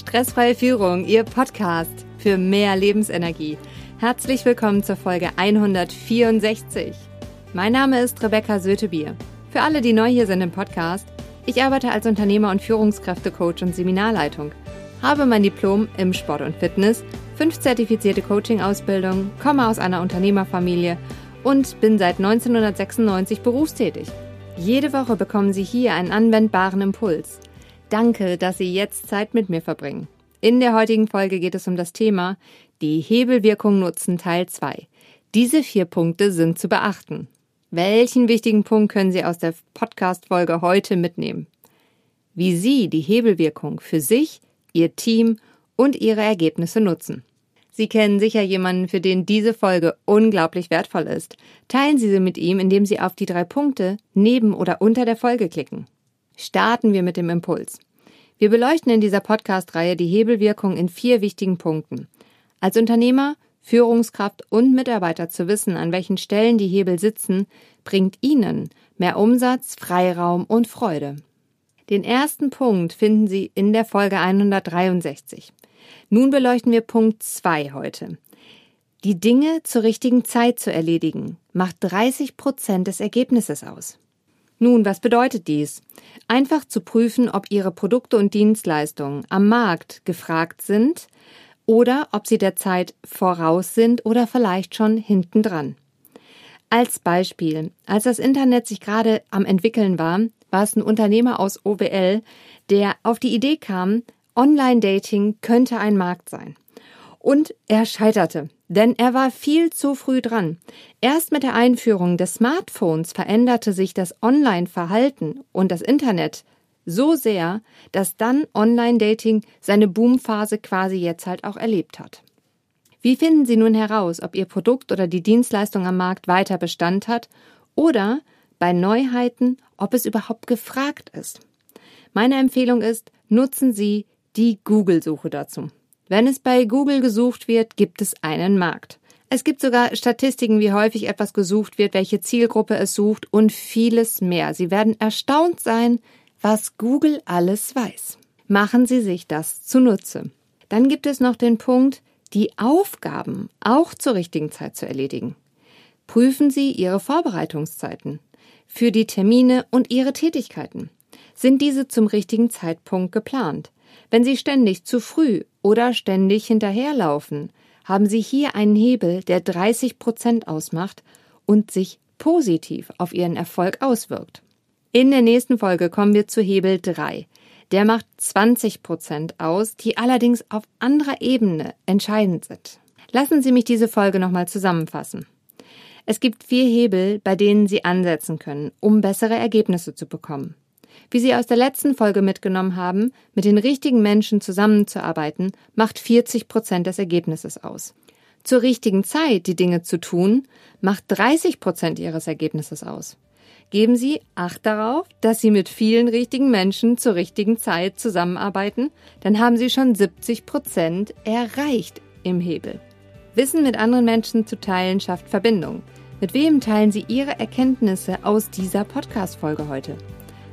Stressfreie Führung, Ihr Podcast für mehr Lebensenergie. Herzlich willkommen zur Folge 164. Mein Name ist Rebecca Sötebier. Für alle, die neu hier sind im Podcast, ich arbeite als Unternehmer und Führungskräftecoach und Seminarleitung, habe mein Diplom im Sport und Fitness, fünf zertifizierte Coaching-Ausbildungen, komme aus einer Unternehmerfamilie und bin seit 1996 berufstätig. Jede Woche bekommen Sie hier einen anwendbaren Impuls – Danke, dass Sie jetzt Zeit mit mir verbringen. In der heutigen Folge geht es um das Thema die Hebelwirkung nutzen Teil 2. Diese vier Punkte sind zu beachten. Welchen wichtigen Punkt können Sie aus der Podcast-Folge heute mitnehmen? Wie Sie die Hebelwirkung für sich, Ihr Team und Ihre Ergebnisse nutzen. Sie kennen sicher jemanden, für den diese Folge unglaublich wertvoll ist. Teilen Sie sie mit ihm, indem Sie auf die drei Punkte neben oder unter der Folge klicken. Starten wir mit dem Impuls. Wir beleuchten in dieser Podcast-Reihe die Hebelwirkung in vier wichtigen Punkten. Als Unternehmer, Führungskraft und Mitarbeiter zu wissen, an welchen Stellen die Hebel sitzen, bringt Ihnen mehr Umsatz, Freiraum und Freude. Den ersten Punkt finden Sie in der Folge 163. Nun beleuchten wir Punkt 2 heute. Die Dinge zur richtigen Zeit zu erledigen macht 30 Prozent des Ergebnisses aus. Nun, was bedeutet dies? Einfach zu prüfen, ob Ihre Produkte und Dienstleistungen am Markt gefragt sind oder ob sie der Zeit voraus sind oder vielleicht schon hinten dran. Als Beispiel, als das Internet sich gerade am entwickeln war, war es ein Unternehmer aus OWL, der auf die Idee kam, Online-Dating könnte ein Markt sein. Und er scheiterte, denn er war viel zu früh dran. Erst mit der Einführung des Smartphones veränderte sich das Online-Verhalten und das Internet so sehr, dass dann Online-Dating seine Boomphase quasi jetzt halt auch erlebt hat. Wie finden Sie nun heraus, ob Ihr Produkt oder die Dienstleistung am Markt weiter Bestand hat oder bei Neuheiten, ob es überhaupt gefragt ist? Meine Empfehlung ist, nutzen Sie die Google-Suche dazu. Wenn es bei Google gesucht wird, gibt es einen Markt. Es gibt sogar Statistiken, wie häufig etwas gesucht wird, welche Zielgruppe es sucht und vieles mehr. Sie werden erstaunt sein, was Google alles weiß. Machen Sie sich das zunutze. Dann gibt es noch den Punkt, die Aufgaben auch zur richtigen Zeit zu erledigen. Prüfen Sie Ihre Vorbereitungszeiten für die Termine und Ihre Tätigkeiten. Sind diese zum richtigen Zeitpunkt geplant? Wenn Sie ständig zu früh oder ständig hinterherlaufen, haben Sie hier einen Hebel, der 30 Prozent ausmacht und sich positiv auf Ihren Erfolg auswirkt. In der nächsten Folge kommen wir zu Hebel 3. Der macht 20 Prozent aus, die allerdings auf anderer Ebene entscheidend sind. Lassen Sie mich diese Folge nochmal zusammenfassen. Es gibt vier Hebel, bei denen Sie ansetzen können, um bessere Ergebnisse zu bekommen. Wie Sie aus der letzten Folge mitgenommen haben, mit den richtigen Menschen zusammenzuarbeiten, macht 40 Prozent des Ergebnisses aus. Zur richtigen Zeit die Dinge zu tun, macht 30 Prozent Ihres Ergebnisses aus. Geben Sie Acht darauf, dass Sie mit vielen richtigen Menschen zur richtigen Zeit zusammenarbeiten, dann haben Sie schon 70 Prozent erreicht im Hebel. Wissen mit anderen Menschen zu teilen schafft Verbindung. Mit wem teilen Sie Ihre Erkenntnisse aus dieser Podcast-Folge heute?